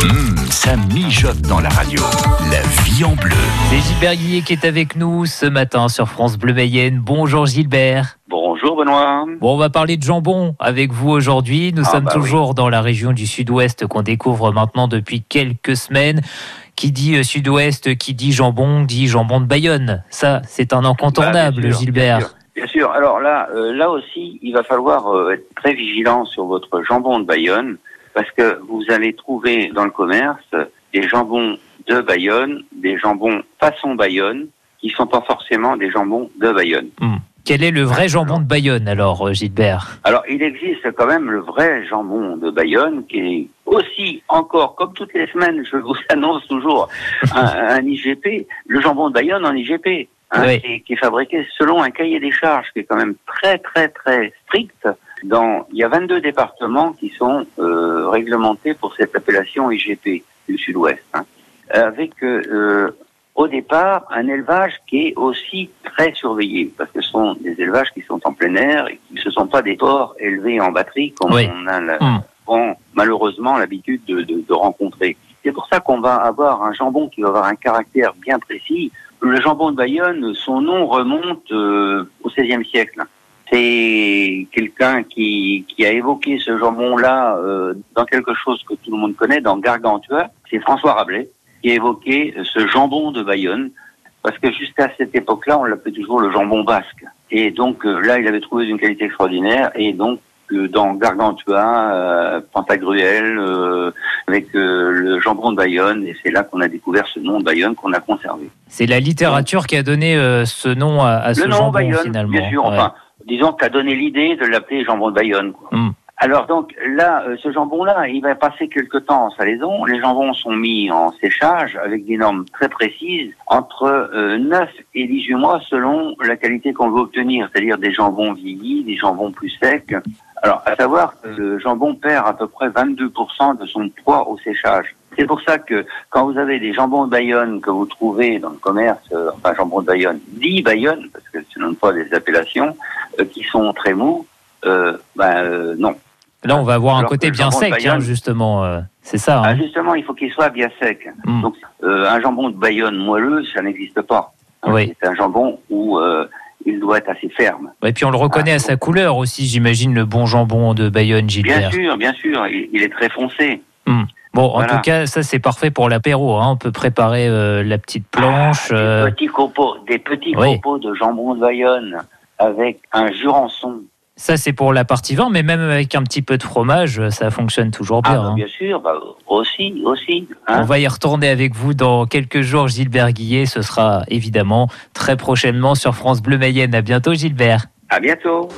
Hum, ça mijote dans la radio. La vie en bleu. C'est Gilbert Guillet qui est avec nous ce matin sur France Bleu Mayenne. Bonjour Gilbert. Bonjour Benoît. Bon, on va parler de jambon avec vous aujourd'hui. Nous Ah, sommes bah toujours dans la région du sud-ouest qu'on découvre maintenant depuis quelques semaines. Qui dit euh, sud-ouest, qui dit jambon, dit jambon de Bayonne. Ça, c'est un incontournable, Bah, bien sûr, Gilbert. Bien sûr, bien sûr. Alors là, euh, là aussi, il va falloir euh, être très vigilant sur votre jambon de Bayonne parce que vous allez trouver dans le commerce des jambons de Bayonne, des jambons façon Bayonne, qui sont pas forcément des jambons de Bayonne. Quel est le vrai jambon de Bayonne alors, euh, Gilbert? Alors, il existe quand même le vrai jambon de Bayonne qui est aussi encore, comme toutes les semaines, je vous annonce toujours un, un IGP, le jambon de Bayonne en IGP, hein, Oui. qui, est- qui est fabriqué selon un cahier des charges qui est quand même très très très strict. Dans, il y a 22 départements qui sont euh, réglementés pour cette appellation IGP du Sud-Ouest, hein, avec euh, au départ un élevage qui est aussi très surveillé, parce que ce sont des élevages qui sont en plein air et qui ne sont pas des porcs élevés en batterie comme Oui. on a la- ont malheureusement l'habitude de, de- de rencontrer. C'est pour ça qu'on va avoir un jambon qui va avoir un caractère bien précis. Le jambon de Bayonne, son nom remonte euh, au XVIe siècle. C'est quelqu'un qui, qui a évoqué ce jambon-là euh, dans quelque chose que tout le monde connaît, dans Gargantua. C'est François Rabelais qui a évoqué ce jambon de Bayonne, parce que jusqu'à cette époque-là, on l'appelait toujours le jambon basque. Et donc euh, là, il avait trouvé d'une qualité extraordinaire, et donc dans Gargantua, euh, Pantagruel, euh, avec euh, le jambon de Bayonne, et c'est là qu'on a découvert ce nom de Bayonne qu'on a conservé. C'est la littérature qui a donné euh, ce nom à, à ce nom jambon Bayonne, finalement. bien sûr, Ouais. enfin, disons qu'a donné l'idée de l'appeler jambon de Bayonne. Quoi. Hmm. Alors donc là, ce jambon-là, il va passer quelque temps en salaison. Les jambons sont mis en séchage avec des normes très précises, entre euh, 9 et 18 mois selon la qualité qu'on veut obtenir, c'est-à-dire des jambons vieillis, des jambons plus secs. Alors, à savoir que le jambon perd à peu près 22% de son poids au séchage. C'est pour ça que quand vous avez des jambons de Bayonne que vous trouvez dans le commerce, euh, enfin jambon de Bayonne, dit Bayonne, parce que ce ne sont pas des appellations, euh, qui sont très mous, euh, ben euh, non. Là, on va avoir un côté bien sec, hein, Bayonne- justement. euh, c'est ça. Ah, hein. justement, il faut qu'il soit bien sec. Hmm. Donc, euh, un jambon de Bayonne moelleux, ça n'existe pas. Hein, Oui. C'est un jambon où euh, il doit être assez ferme. Et puis on le reconnaît Ah, à sa couleur aussi, j'imagine, le bon jambon de Bayonne, Bien Gilbert. sûr, bien sûr, il, il est très foncé. Bon, en tout cas, ça c'est parfait pour l'apéro. hein. On peut préparer euh, la petite planche. euh, Des petits copeaux, des petits Oui. copeaux de jambon de Bayonne avec un jurançon. Ça c'est pour la partie vin, mais même avec un petit peu de fromage, ça fonctionne toujours Ah, bien. bah, hein. bien sûr, bah, aussi, aussi. hein. On va y retourner avec vous dans quelques jours, Gilbert Guillet. Ce sera évidemment très prochainement sur France Bleu Mayenne. À bientôt, Gilbert. À bientôt.